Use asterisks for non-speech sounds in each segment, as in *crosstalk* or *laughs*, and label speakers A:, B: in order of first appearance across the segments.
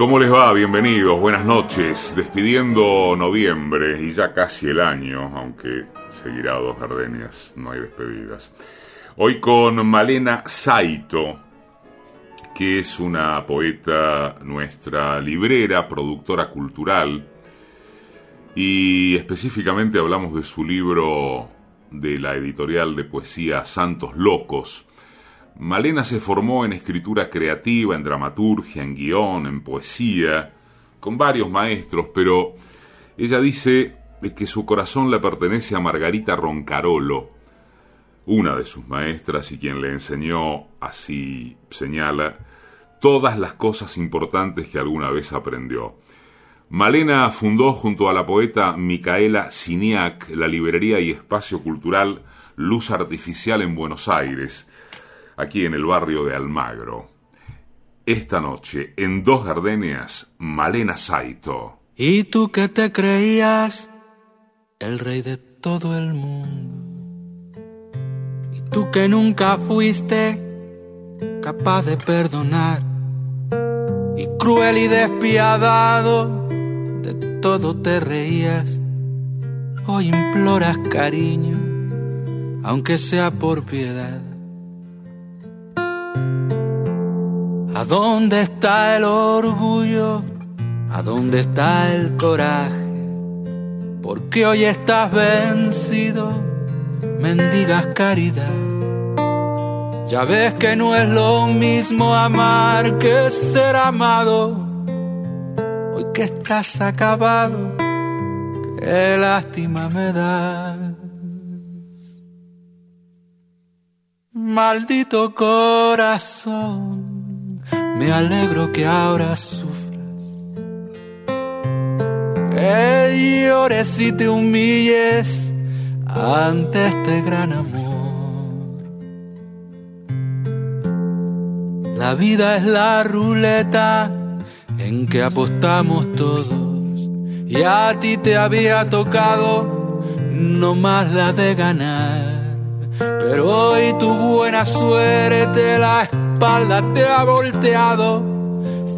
A: ¿Cómo les va? Bienvenidos, buenas noches. Despidiendo noviembre y ya casi el año, aunque seguirá dos gardenias, no hay despedidas. Hoy con Malena Saito, que es una poeta nuestra librera, productora cultural, y específicamente hablamos de su libro de la editorial de poesía Santos Locos, Malena se formó en escritura creativa, en dramaturgia, en guion, en poesía, con varios maestros, pero ella dice que su corazón le pertenece a Margarita Roncarolo, una de sus maestras y quien le enseñó, así señala, todas las cosas importantes que alguna vez aprendió. Malena fundó junto a la poeta Micaela Siniak la librería y espacio cultural Luz Artificial en Buenos Aires, aquí en el barrio de Almagro. Esta noche, en Dos Gardenias, Malena Saito.
B: ¿Y tú qué te creías? El rey de todo el mundo. ¿Y tú que nunca fuiste capaz de perdonar? Y cruel y despiadado, de todo te reías. Hoy imploras cariño, aunque sea por piedad. ¿A dónde está el orgullo? ¿A dónde está el coraje? Porque hoy estás vencido, mendigas caridad. Ya ves que no es lo mismo amar que ser amado. Hoy que estás acabado, qué lástima me da. Maldito corazón me alegro que ahora sufras, que llores y te humilles ante este gran amor. La vida es la ruleta en que apostamos todos y a ti te había tocado no más la de ganar. Pero hoy tu buena suerte la espalda te ha volteado,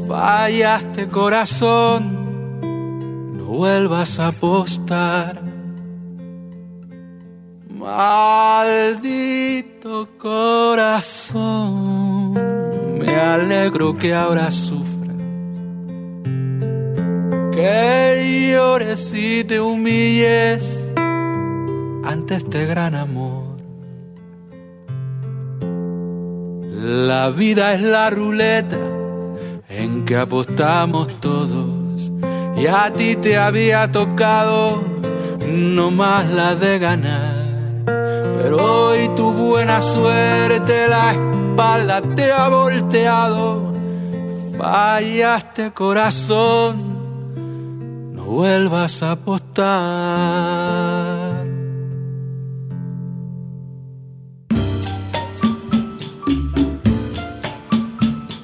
B: fallaste corazón, no vuelvas a apostar. Maldito corazón, me alegro que ahora sufra, que llores y te humilles ante este gran amor. La vida es la ruleta en que apostamos todos y a ti te había tocado no más la de ganar. Pero hoy tu buena suerte la espalda te ha volteado. Fallaste corazón, no vuelvas a apostar.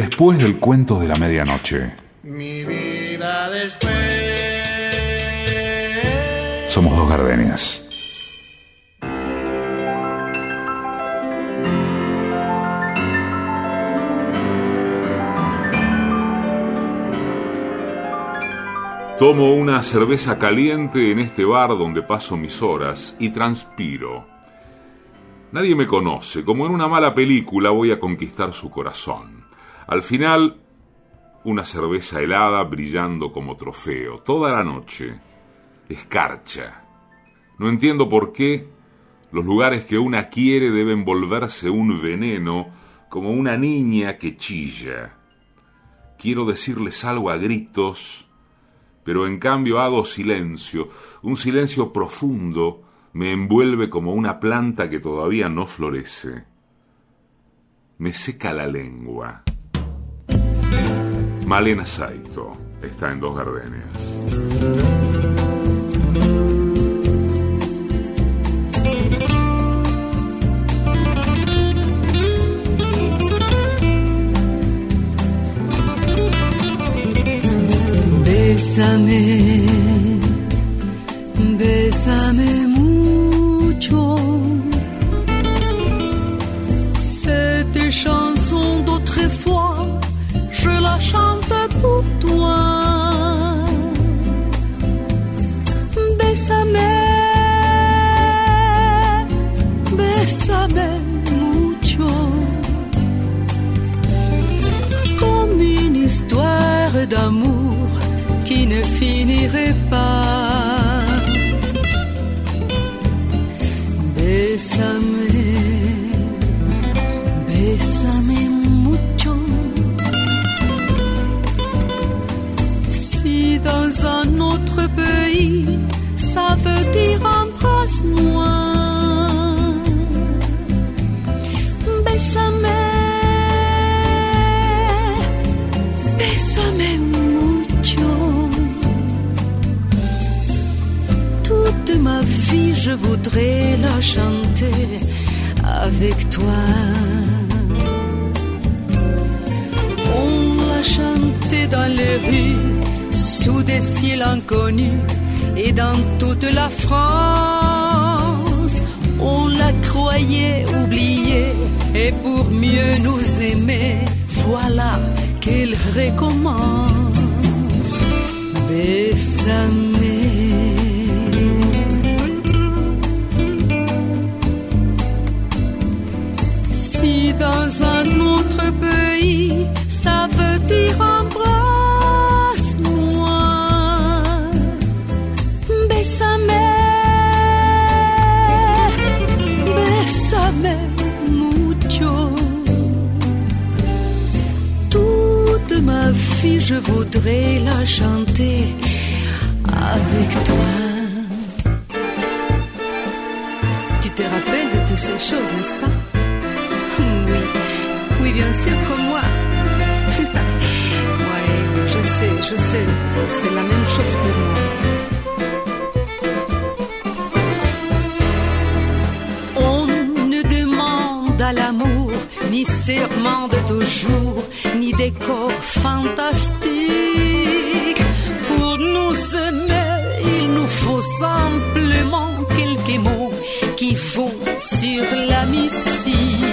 C: Después
A: del cuento de la medianoche.
C: Mi vida después.
A: Somos dos gardenias. Tomo una cerveza caliente en este bar donde paso mis horas y transpiro. Nadie me conoce, como en una mala película voy a conquistar su corazón. Al final, una cerveza helada brillando como trofeo, toda la noche. Escarcha. No entiendo por qué los lugares que una quiere deben volverse un veneno, como una niña que chilla. Quiero decirles algo a gritos, pero en cambio hago silencio, un silencio profundo, me envuelve como una planta que todavía no florece. Me seca la lengua. Malena Saito está en Dos Gardenias.
D: goodbye. Je voudrais la chanter avec toi. On l'a chantait dans les rues, sous des ciels inconnus, et dans toute la France. On la croyait oubliée, et pour mieux nous aimer, voilà qu'elle recommence. Bésame. Je voudrais la chanter avec toi. Tu te rappelles de toutes ces choses, n'est-ce pas? Oui, oui, bien sûr, comme moi. *laughs* Oui, je sais, je sais, c'est la même chose pour moi. Ni serment de toujours, ni décor fantastique. Pour nous aimer, il nous faut simplement quelques mots qui font sur la musique.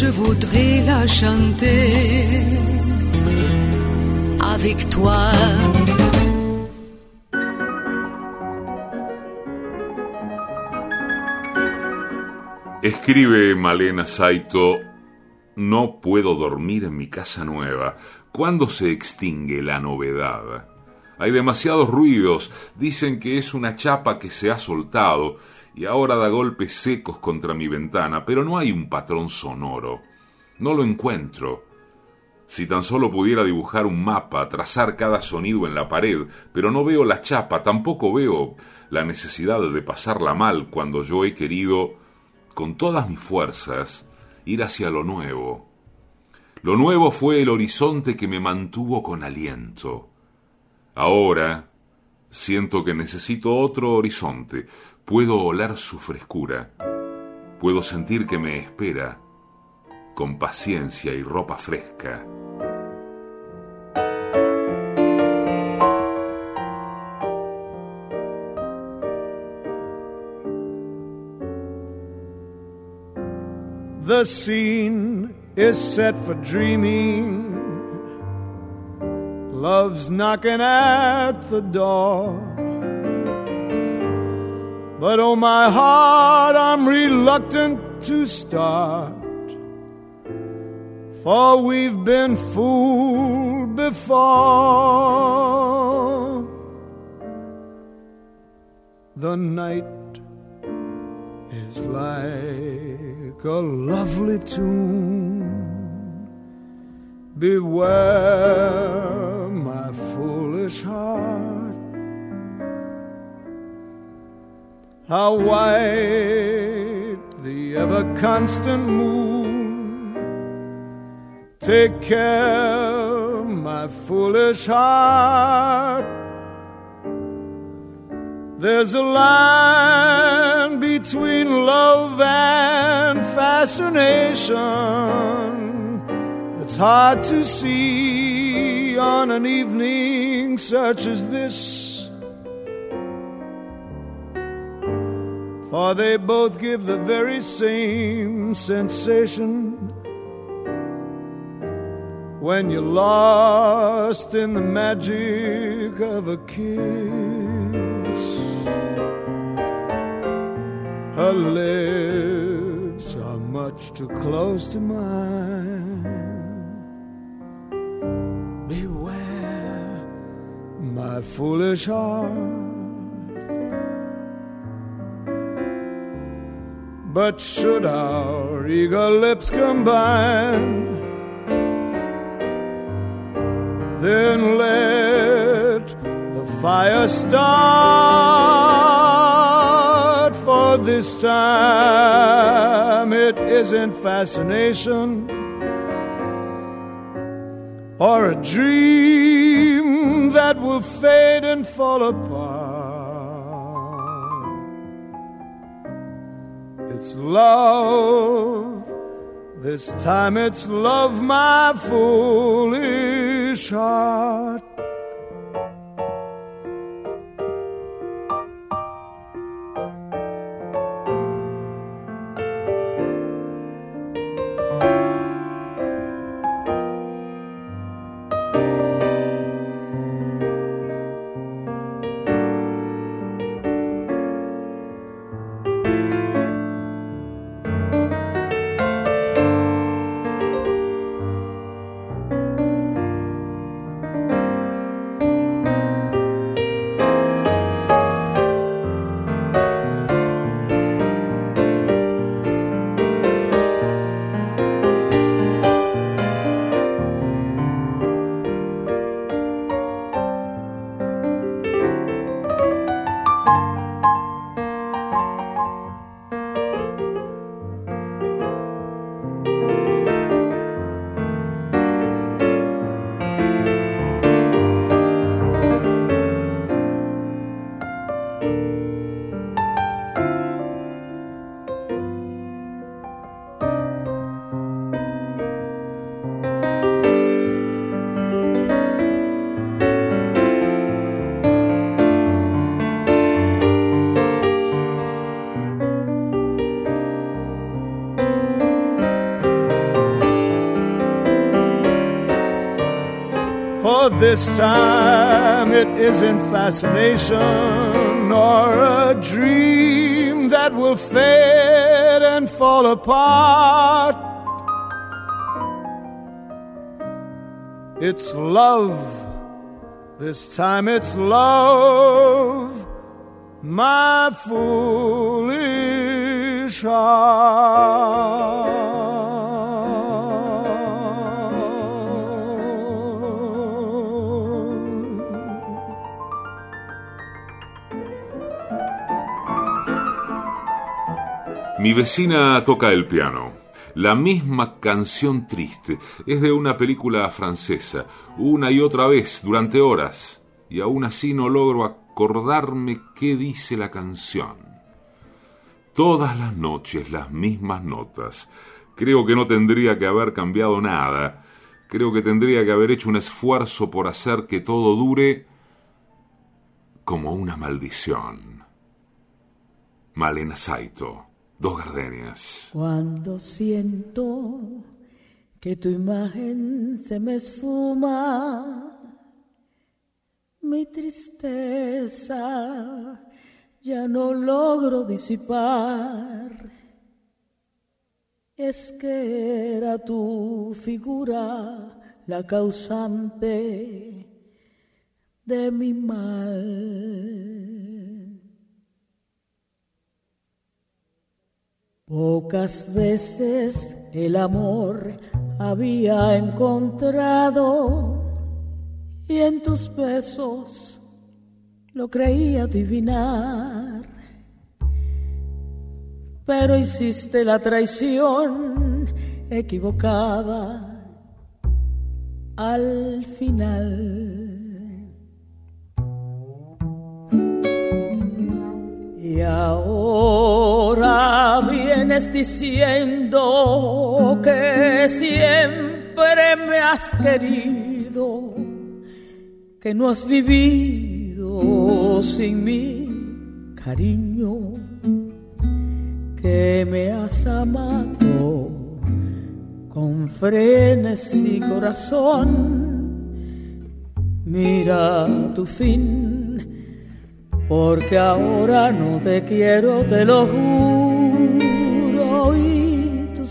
D: Je voudrais la chanter avec toi.
A: Escribe Malena Saito, no puedo dormir en mi casa nueva. ¿Cuándo se extingue la novedad? Hay demasiados ruidos, dicen que es una chapa que se ha soltado y ahora da golpes secos contra mi ventana, pero no hay un patrón sonoro. No lo encuentro. Si tan solo pudiera dibujar un mapa, trazar cada sonido en la pared, pero no veo la chapa, tampoco veo la necesidad de pasarla mal cuando yo he querido, con todas mis fuerzas, ir hacia lo nuevo. Lo nuevo fue el horizonte que me mantuvo con aliento. Ahora siento que necesito otro horizonte. Puedo oler su frescura. Puedo sentir que me espera con paciencia y ropa fresca.
E: The scene is set for dreaming. Love's knocking at the door. But oh, my heart, I'm reluctant to start. For we've been fooled before. The night is like a lovely tune. Beware, foolish heart. How white the ever constant moon. Take care, my foolish heart. There's a line between love and fascination. It's hard to see on an evening such as this. for they both give the very same sensation when you're lost in the magic of a kiss. Her lips are much too close to mine. My foolish heart. But should our eager lips combine, then let the fire start. For this time it isn't fascination or a dream that will fade and fall apart. It's love. This time it's love, my foolish heart. This time it isn't fascination nor a dream that will fade and fall apart. It's love, this time it's love, my foolish heart.
A: Mi vecina toca el piano. La misma canción triste es de una película francesa, una y otra vez, durante horas, y aún así no logro acordarme qué dice la canción. Todas las noches las mismas notas. Creo que no tendría que haber cambiado nada. Creo que tendría que haber hecho un esfuerzo por hacer que todo dure como una maldición. Malena Saito Dos.
F: Cuando siento que tu imagen se me esfuma, mi tristeza ya no logro disipar. Es que era tu figura la causante de mi mal. Pocas veces el amor había encontrado y en tus besos lo creía adivinar. Pero hiciste la traición equivocada al final. Y ahora vienes diciendo que siempre me has querido, que no has vivido sin mi cariño, que me has amado con frenes y corazón. Mira tu fin porque ahora no te quiero, te lo juro,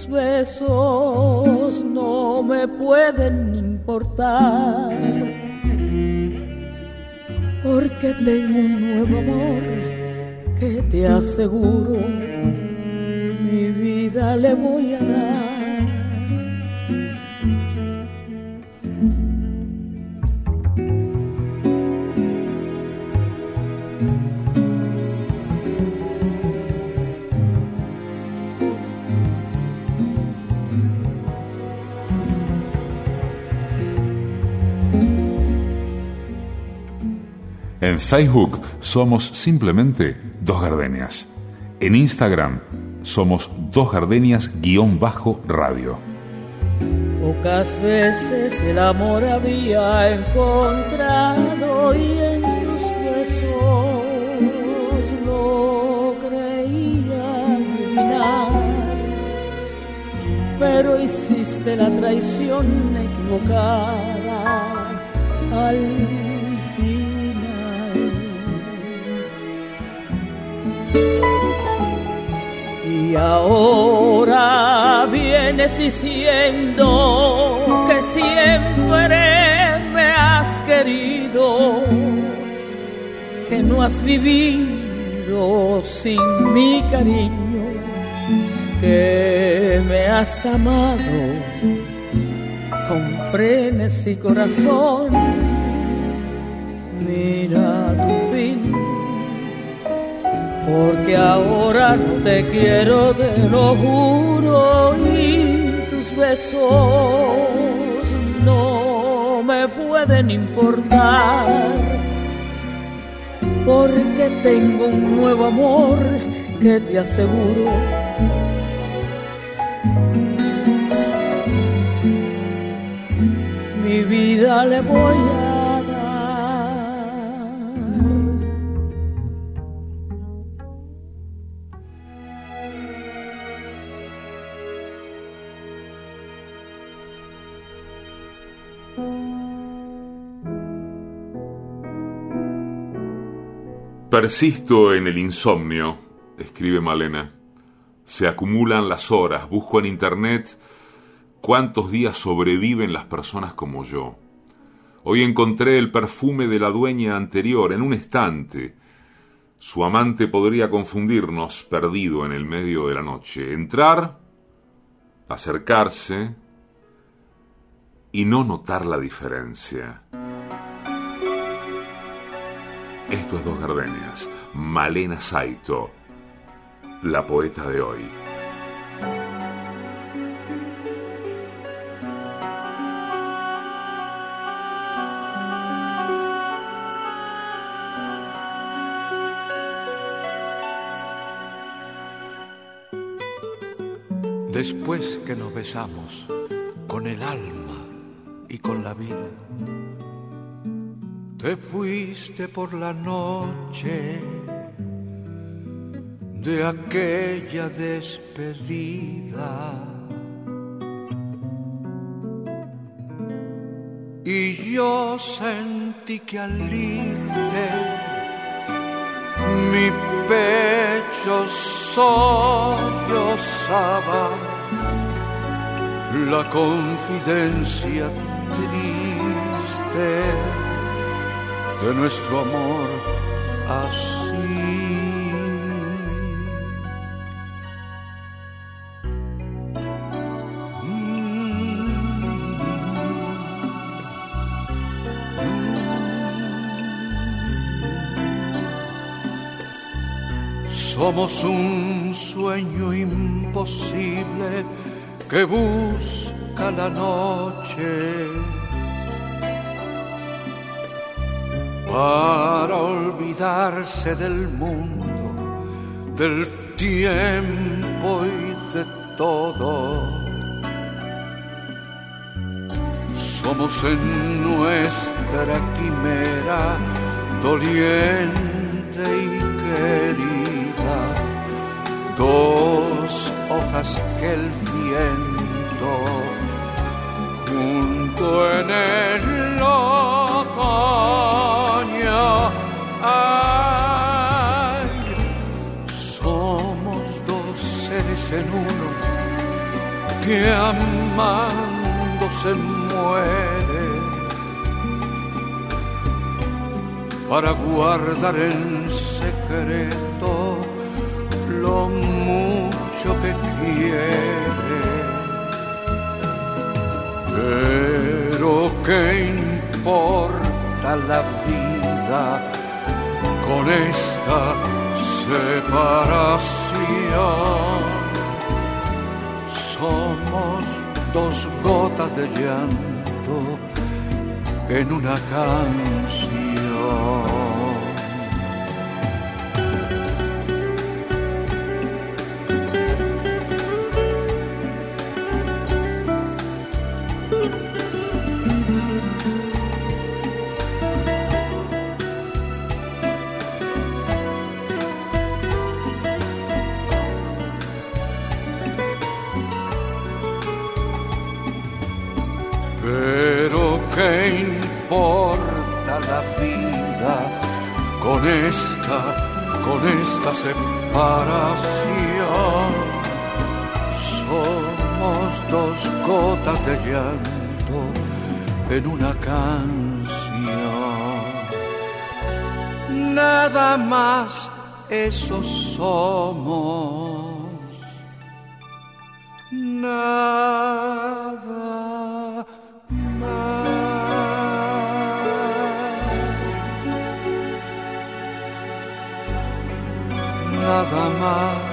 F: besos no me pueden importar, porque tengo un nuevo amor que te aseguro, mi vida le voy a dar.
A: En Facebook somos simplemente Dos Gardenias. En Instagram somos Dos Gardenias-radio.
F: Pocas veces el amor había encontrado y en tus besos lo creía adivinar. Pero hiciste la traición equivocada al Y ahora vienes diciendo que siempre me has querido, que no has vivido sin mi cariño, que me has amado con frenes y corazón. Mira tu porque ahora no te quiero, te lo juro, y tus besos no me pueden importar, porque tengo un nuevo amor que te aseguro. Mi vida le voy a
A: Persisto en el insomnio, escribe Malena. Se acumulan las horas, busco en internet cuántos días sobreviven las personas como yo. Hoy encontré el perfume de la dueña anterior en un estante. Su amante podría confundirnos, perdido en el medio de la noche. Entrar, acercarse y no notar la diferencia. Esto es Dos Gardenias. Malena Saito, la poeta de hoy.
B: Después que nos besamos con el alma y con la vida te fuiste por la noche de aquella despedida. Y yo sentí que al irte mi pecho sollozaba la confidencia triste de nuestro amor así. Somos un sueño imposible que busca la noche para olvidarse del mundo, del tiempo y de todo. Somos en nuestra quimera doliente y querida, dos hojas que el amando se muere para guardar en secreto lo mucho que quiere. Pero qué importa la vida con esta separación. Dos gotas de llanto en una canción. En una canción. Nada más, eso somos. Nada más. Nada más.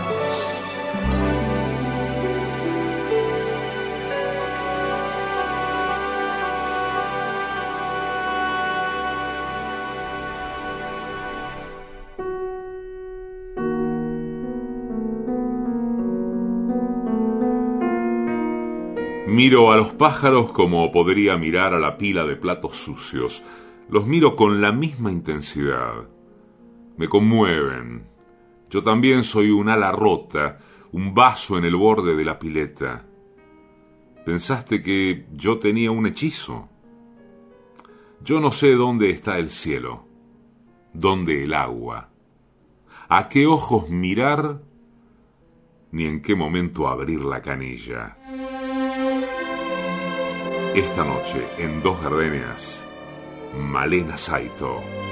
A: Miro a los pájaros como podría mirar a la pila de platos sucios. Los miro con la misma intensidad. Me conmueven. Yo también soy un ala rota, un vaso en el borde de la pileta. ¿Pensaste que yo tenía un hechizo? Yo no sé dónde está el cielo, dónde el agua, a qué ojos mirar, ni en qué momento abrir la canilla. Esta noche, en Dos Gardenias, Malena Saito.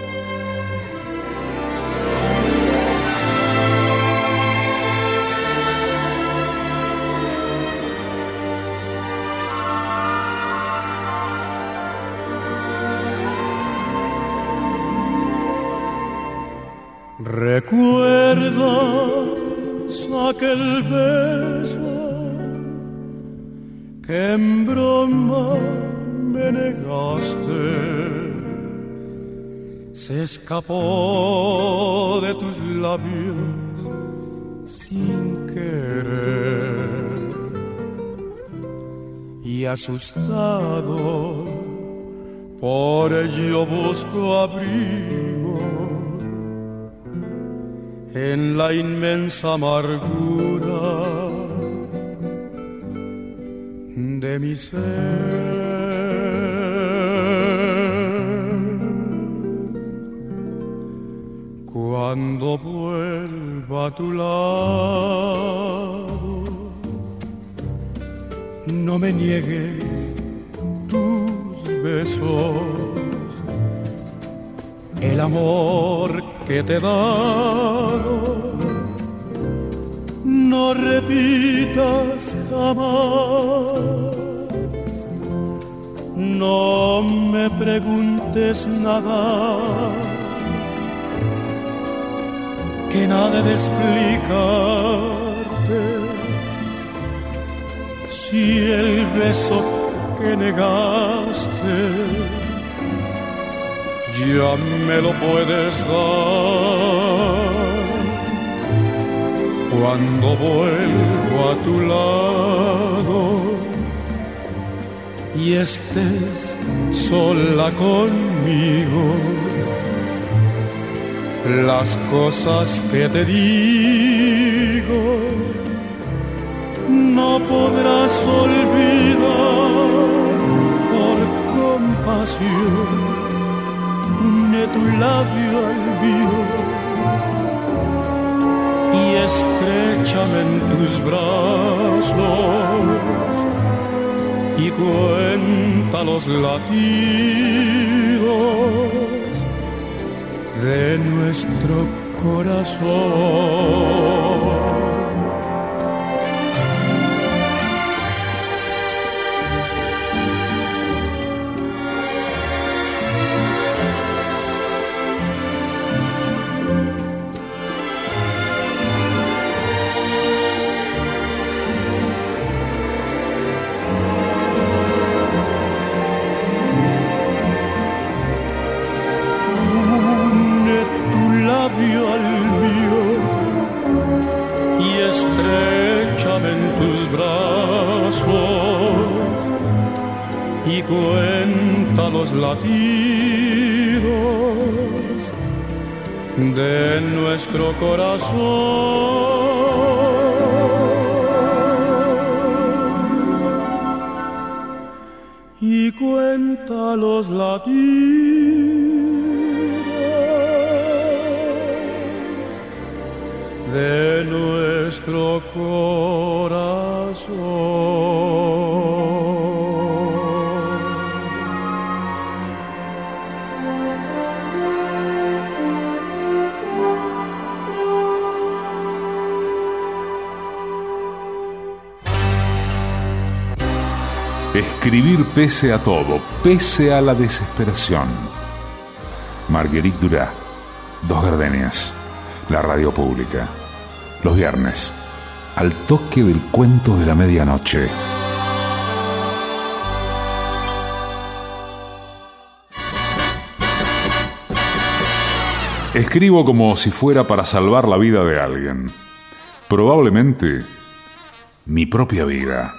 E: De tus labios sin querer y asustado por ello busco abrigo en la inmensa amargura de mi ser.
G: Cuando vuelva a tu lado, no me niegues tus besos, el amor que te he dado. No repitas jamás no me preguntes nada, que nada de explicarte. Si el beso que negaste ya me lo puedes dar. Cuando vuelvo a tu lado y estés sola conmigo. Las cosas que te digo no podrás olvidar por compasión. Une tu labio al mío y estrechame en tus brazos y cuenta los latidos de nuestro corazón. Cuenta los latidos de nuestro corazón. Y cuenta los latidos de nuestro corazón.
A: Pese a todo, pese a la desesperación. Marguerite Durá, Dos Gardenias, la radio pública. Los viernes, al toque del cuento de la medianoche. Escribo como si fuera para salvar la vida de alguien. Probablemente mi propia vida.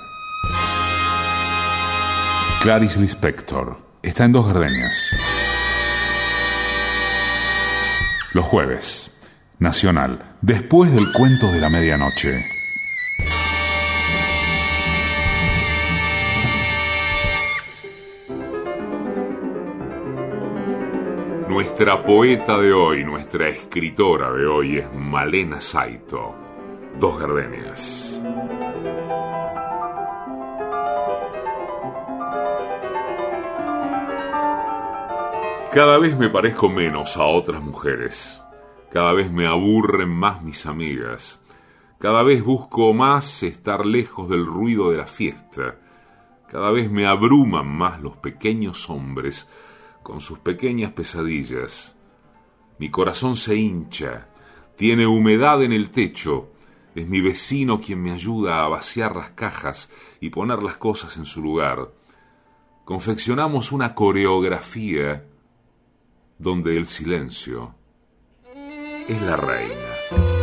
A: Clarice Lispector está en Dos Gardenias. Los jueves, Nacional, después del cuento de la medianoche. Nuestra poeta de hoy, nuestra escritora de hoy es Malena Saito. Dos Gardenias. Cada vez me parezco menos a otras mujeres. Cada vez me aburren más mis amigas. Cada vez busco más estar lejos del ruido de la fiesta. Cada vez me abruman más los pequeños hombres con sus pequeñas pesadillas. Mi corazón se hincha, tiene humedad en el techo. Es mi vecino quien me ayuda a vaciar las cajas y poner las cosas en su lugar. Confeccionamos una coreografía donde el silencio es la reina.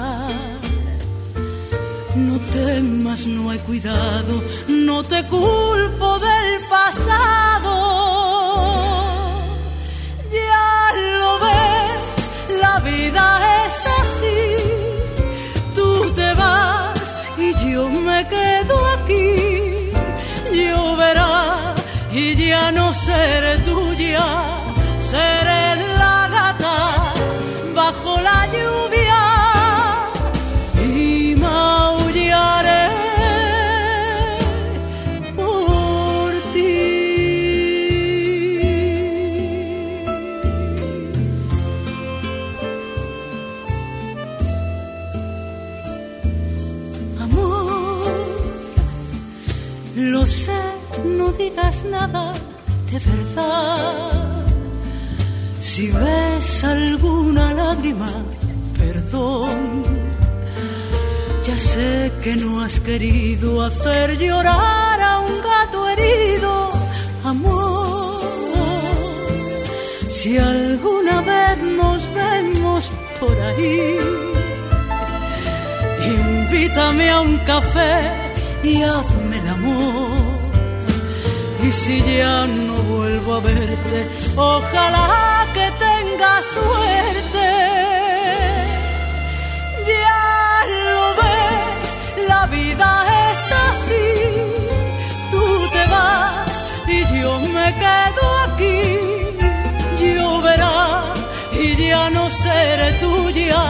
D: No temas, no hay cuidado, no te culpo del pasado. Ya lo ves, la vida es así. Tú te vas y yo me quedo aquí. Lloverá y ya no seré Si ves alguna lágrima, perdón. Ya sé que no has querido hacer llorar a un gato herido, amor. Si alguna vez nos vemos por ahí, invítame a un café y hazme el amor. Si ya no vuelvo a verte, ojalá que tengas suerte. Ya lo ves, la vida es así. Tú te vas y yo me quedo aquí. Lloverá y ya no seré tuya,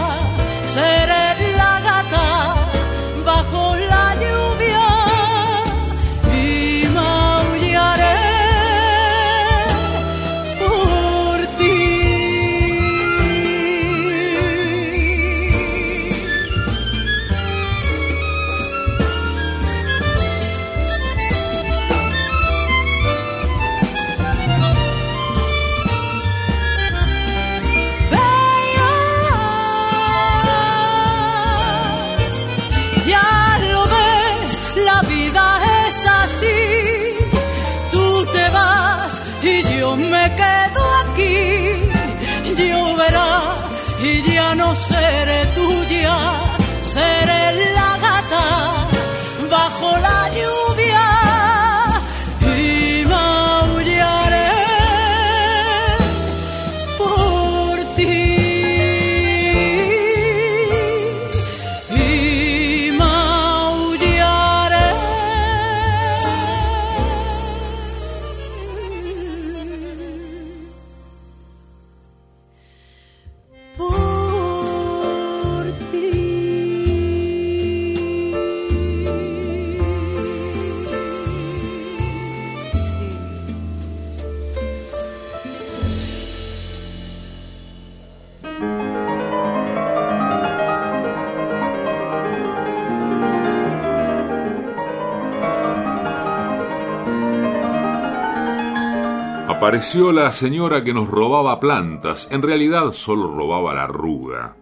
A: Apareció la señora que nos robaba plantas. En realidad solo robaba la ruda.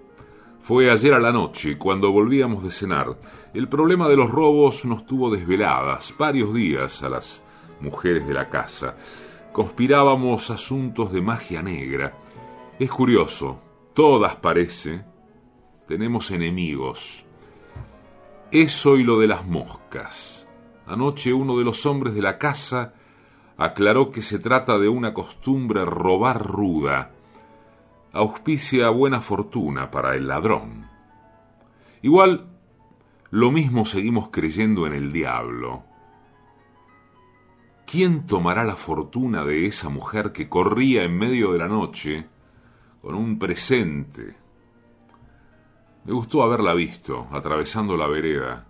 A: Fue ayer a la noche, cuando volvíamos de cenar. El problema de los robos nos tuvo desveladas varios días a las mujeres de la casa. Conspirábamos asuntos de magia negra. Es curioso, todas parece, tenemos enemigos. Eso y lo de las moscas. Anoche uno de los hombres de la casa aclaró que se trata de una costumbre robar ruda. Auspicia buena fortuna para el ladrón. Igual, lo mismo seguimos creyendo en el diablo. ¿Quién tomará la fortuna de esa mujer que corría en medio de la noche con un presente? Me gustó haberla visto atravesando la vereda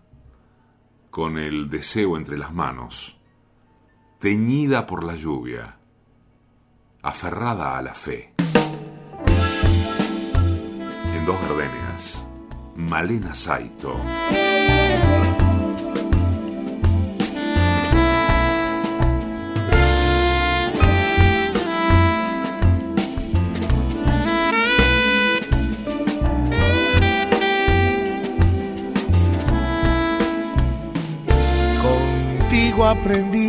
A: con el deseo entre las manos teñida por la lluvia, aferrada a la fe. En dos gardenias, Malena Saito.
H: Aprendí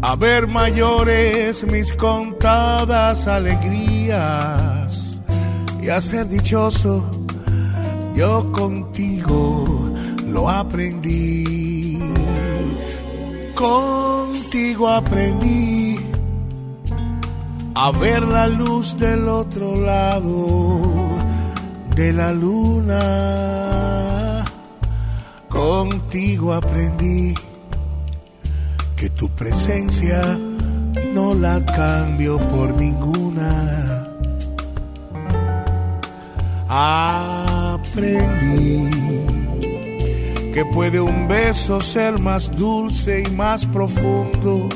H: A ver mayores mis contadas alegrías y a ser dichoso yo contigo lo aprendí. Contigo aprendí a ver la luz del otro lado de la luna Contigo aprendí tu presencia no la cambio por ninguna. Aprendí que puede un beso ser más dulce y más profundo.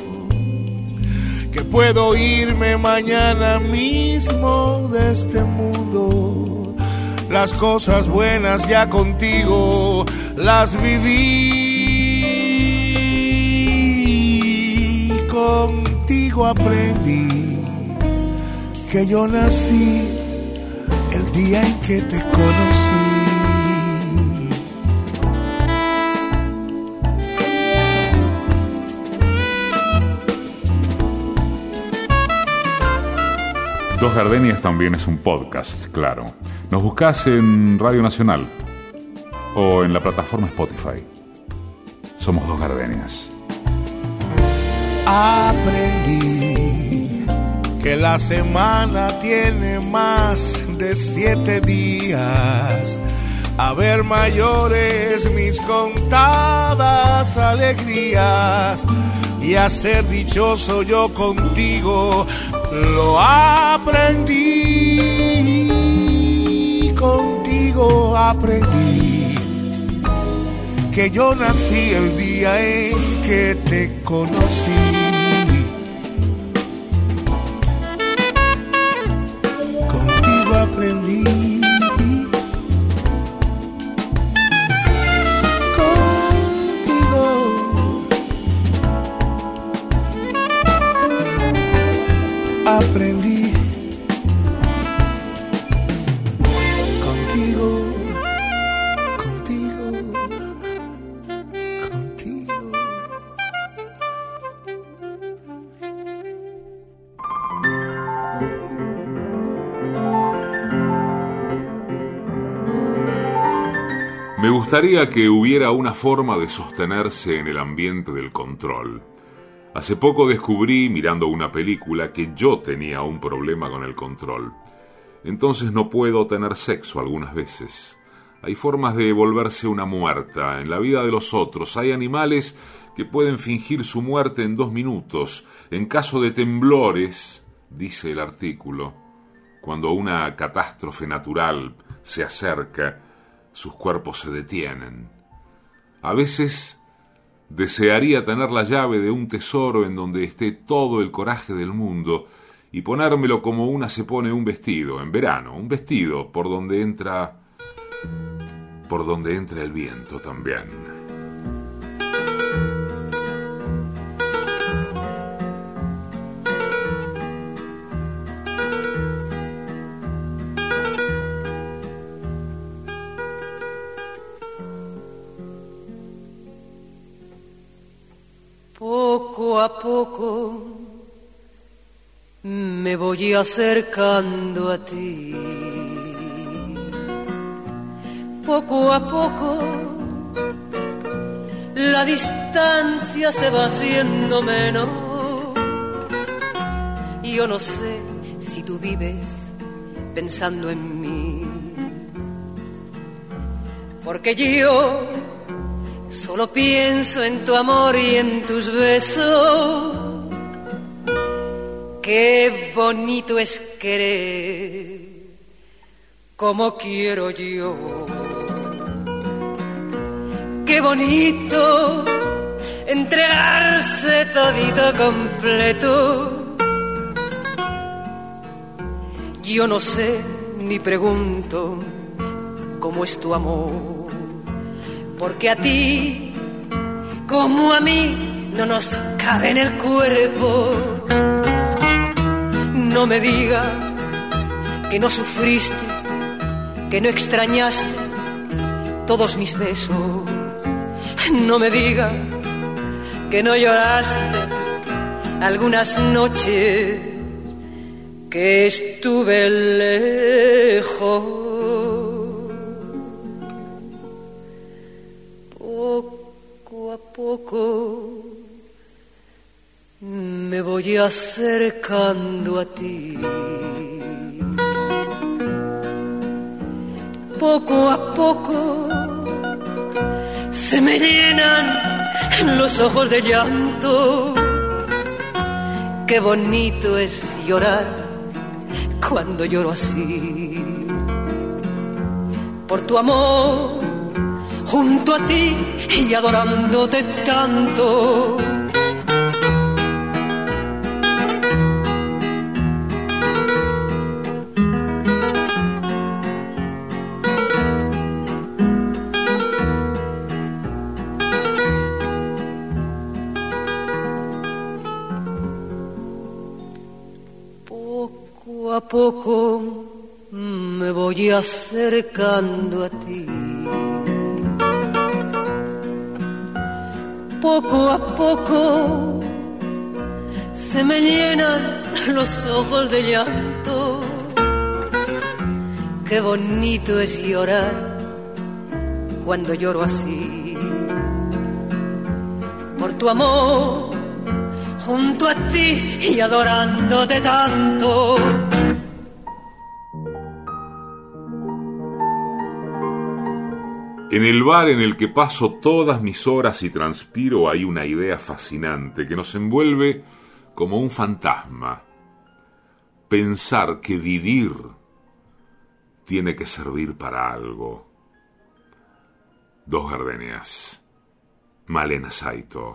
H: Que puedo irme mañana mismo de este mundo. Las cosas buenas ya contigo las viví, aprendí que yo nací el día en que te conocí.
A: Dos Gardenias también es un podcast, claro. Nos buscas en Radio Nacional o en la plataforma Spotify. Somos dos gardenias.
H: Aprendí que la semana tiene más de siete días. A ver mayores mis contadas alegrías y a ser dichoso yo contigo lo aprendí. Contigo aprendí que yo nací el día en que te conocí. Contigo
A: gustaría que hubiera una forma de sostenerse en el ambiente del control. Hace poco descubrí, mirando una película, que yo tenía un problema con el control. Entonces no puedo tener sexo algunas veces. Hay formas de volverse una muerta en la vida de los otros. Hay animales que pueden fingir su muerte en dos minutos. En caso de temblores, dice el artículo, cuando una catástrofe natural se acerca, sus cuerpos se detienen. A veces desearía tener la llave de un tesoro en donde esté todo el coraje del mundo y ponérmelo como una se pone un vestido, en verano, un vestido por donde entra por donde entra el viento también.
D: Voy acercando a ti. Poco a poco la distancia se va haciendo menos. Yo no sé si tú vives pensando en mí. Porque yo Solo pienso en tu amor y en tus besos. Qué bonito es querer como quiero yo. Qué bonito entregarse todito completo. Yo no sé ni pregunto cómo es tu amor, porque a ti como a mí no nos cabe en el cuerpo. No me digas que no sufriste, que no extrañaste todos mis besos. No me digas que no lloraste algunas noches que estuve lejos. Poco a poco me voy acercando a ti. Poco a poco se me llenan los ojos de llanto. Qué bonito es llorar cuando lloro así. Por tu amor, junto a ti y adorándote tanto a poco me voy acercando a ti. Poco a poco se me llenan los ojos de llanto. Qué bonito es llorar cuando lloro así. Por tu amor, junto a ti y adorándote tanto
A: En el bar en el que paso todas mis horas y transpiro hay una idea fascinante que nos envuelve como un fantasma. Pensar que vivir tiene que servir para algo. Dos gardenias. Malena Saito.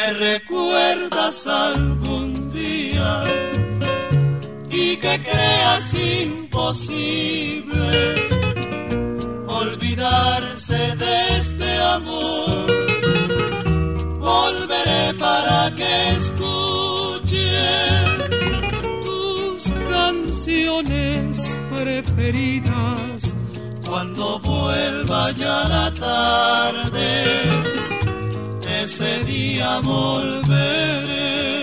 C: me recuerdas algún día
D: y que creas imposible olvidarse de este amor.
C: Volveré para que escuche
D: tus canciones preferidas.
C: Cuando vuelva ya la tarde ese día volveré.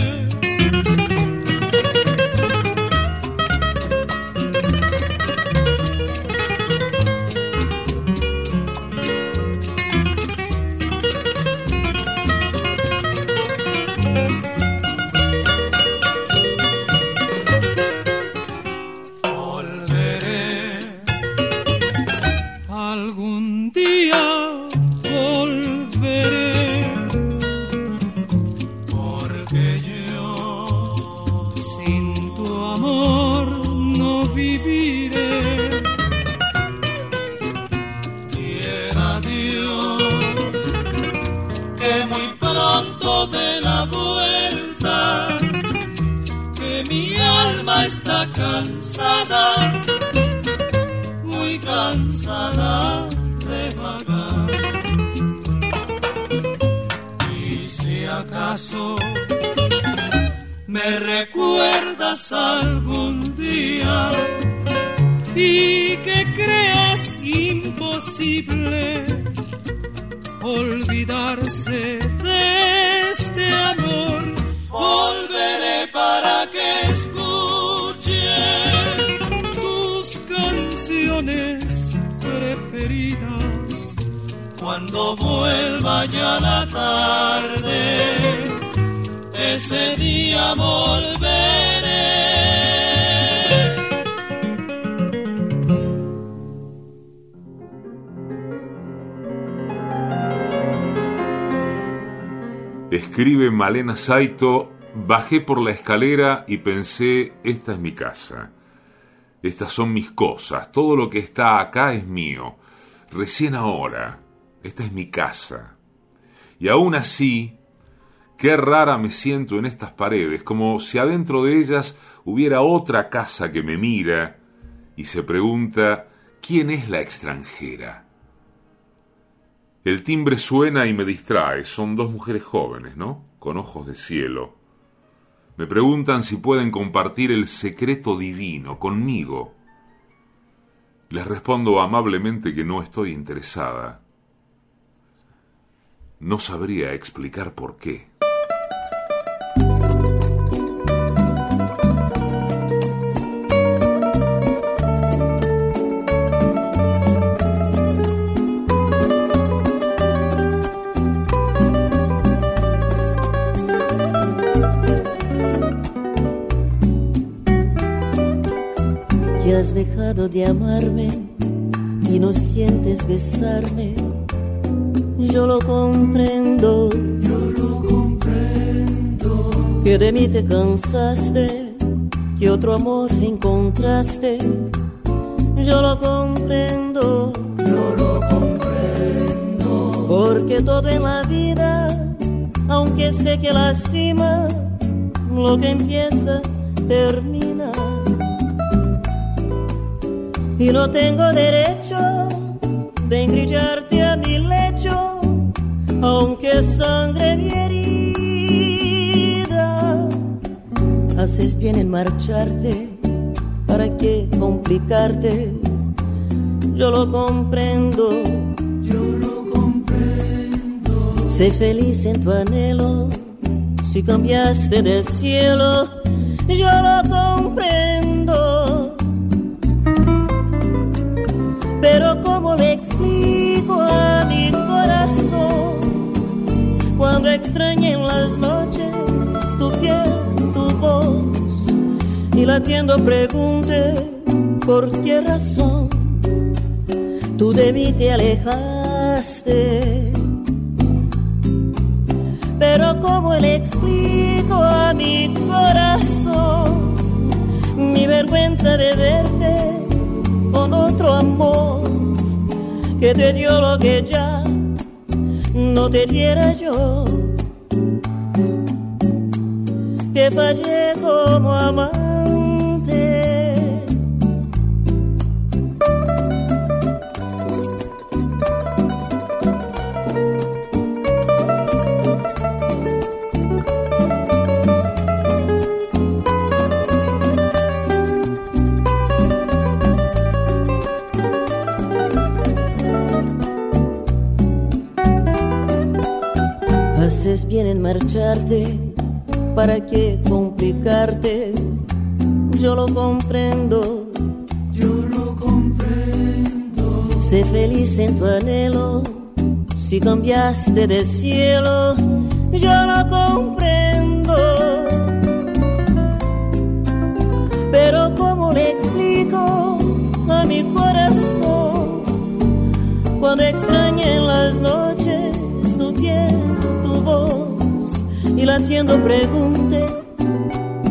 I: Recuerdas algún día y que creas imposible olvidarse de este amor. Volveré para que escuche tus canciones preferidas cuando vuelva ya la tarde ese día volveré.
A: Escribe Malena Saito, bajé por la escalera y pensé, esta es mi casa. Estas son mis cosas, todo lo que está acá es mío. Recién ahora, esta es mi casa. Y aún así, Qué rara me siento en estas paredes, como si adentro de ellas hubiera otra casa que me mira y se pregunta ¿quién es la extranjera? El timbre suena y me distrae. Son dos mujeres jóvenes, ¿no? Con ojos de cielo. Me preguntan si pueden compartir el secreto divino conmigo. Les respondo amablemente que no estoy interesada. No sabría explicar por qué.
J: Has dejado de amarme y no sientes besarme, yo lo comprendo.
C: Yo lo comprendo.
J: Que de mí te cansaste, que otro amor encontraste, yo lo comprendo.
C: Yo lo comprendo.
J: Porque todo en la vida, aunque sé que lastima, lo que empieza termina y no tengo derecho de engrillarte a mi lecho, aunque sangre mi herida. Haces bien en marcharte, ¿para qué complicarte? Yo lo comprendo,
C: yo lo comprendo.
J: Sé feliz en tu anhelo, si cambiaste de cielo, yo lo comprendo pero ¿cómo le explico a mi corazón cuando extrañé en las noches tu piel, tu voz y latiendo pregunte por qué razón tú de mí te alejaste? Pero ¿cómo le explico a mi corazón mi vergüenza de verte? Con otro amor que te dio lo que ya no te diera yo. Que fallé como amante. ¿Para qué complicarte? Yo lo comprendo,
C: yo lo comprendo.
J: Sé feliz en tu anhelo, si cambiaste de cielo, yo lo comprendo. Y latiendo pregunte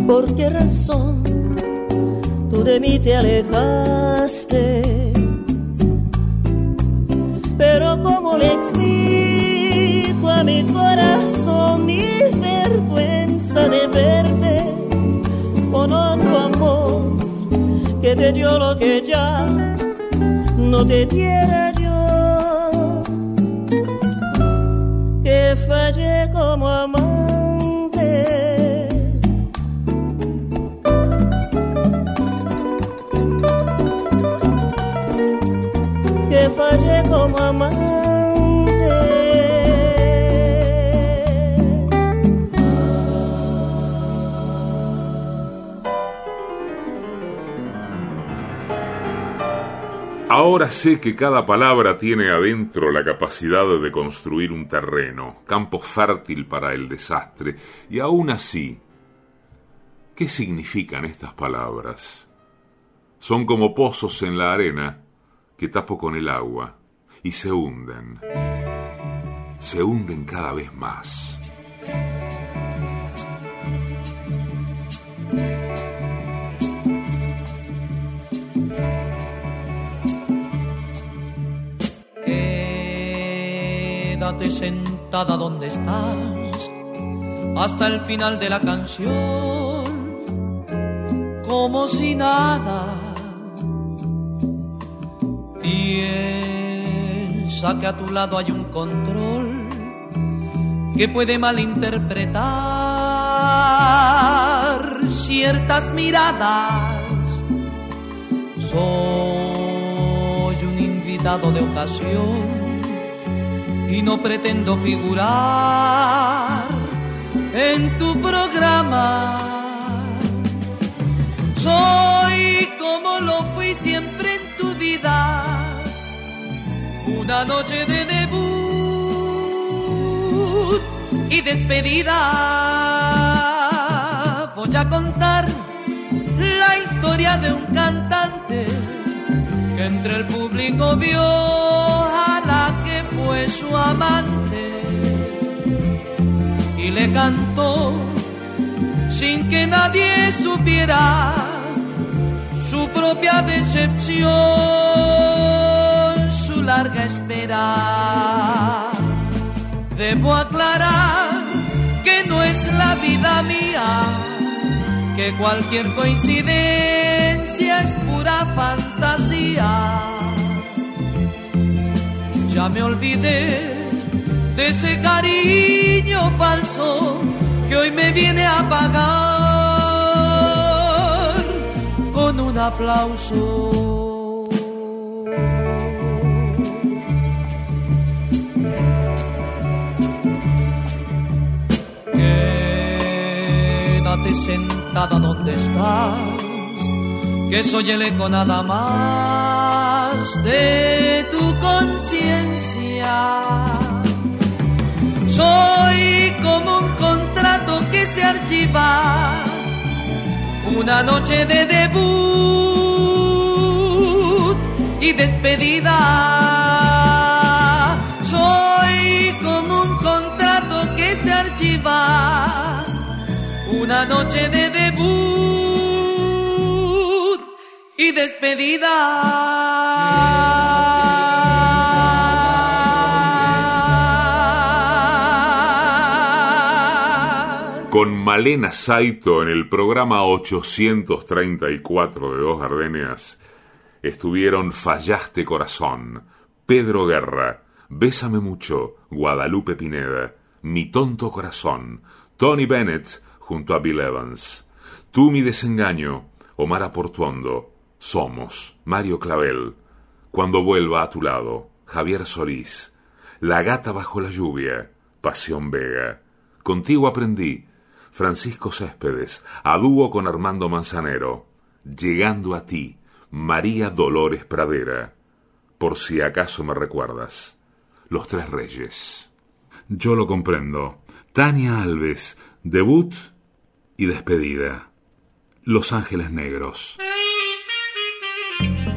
J: por qué razón tú de mí te alejaste. Pero ¿cómo le explico a mi corazón mi vergüenza de verte con otro amor que te dio lo que ya no te diera yo? Que fallé como amante.
A: Ahora sé que cada palabra tiene adentro la capacidad de construir un terreno, campo fértil para el desastre, y aún así, ¿qué significan estas palabras? Son como pozos en la arena que tapo con el agua y se hunden, se hunden cada vez más.
I: Sentada donde estás hasta el final de la canción, como si nada. Piensa que a tu lado hay un control que puede malinterpretar ciertas miradas. Soy un invitado de ocasión y no pretendo figurar en tu programa. Soy como lo fui siempre en tu vida, una noche de debut y despedida. Voy a contar la historia de un cantante que entre el público vio su amante y le cantó sin que nadie supiera su propia decepción, su larga espera. Debo aclarar que no es la vida mía, que cualquier coincidencia es pura fantasía. Ya me olvidé de ese cariño falso que hoy me viene a pagar con un aplauso. Quédate sentada donde estás, que soy el eco nada más de tu conciencia. Soy como un contrato que se archiva, una noche de debut y despedida. Soy como un contrato que se archiva, una noche de despedida.
A: Con Malena Saito en el programa 834 de Dos Gardenias estuvieron Fallaste Corazón, Pedro Guerra, Bésame Mucho, Guadalupe Pineda, Mi Tonto Corazón, Tony Bennett junto a Bill Evans, Tú mi desengaño, Omar Aportuondo, Somos, Mario Clavel, Cuando vuelva a tu lado, Javier Solís, La gata bajo la lluvia, Pasión Vega, Contigo aprendí, Francisco Céspedes, a dúo con Armando Manzanero, Llegando a ti, María Dolores Pradera, por si acaso me recuerdas, Los Tres Reyes. Yo lo comprendo. Tania Alves, debut y despedida. Los Ángeles Negros.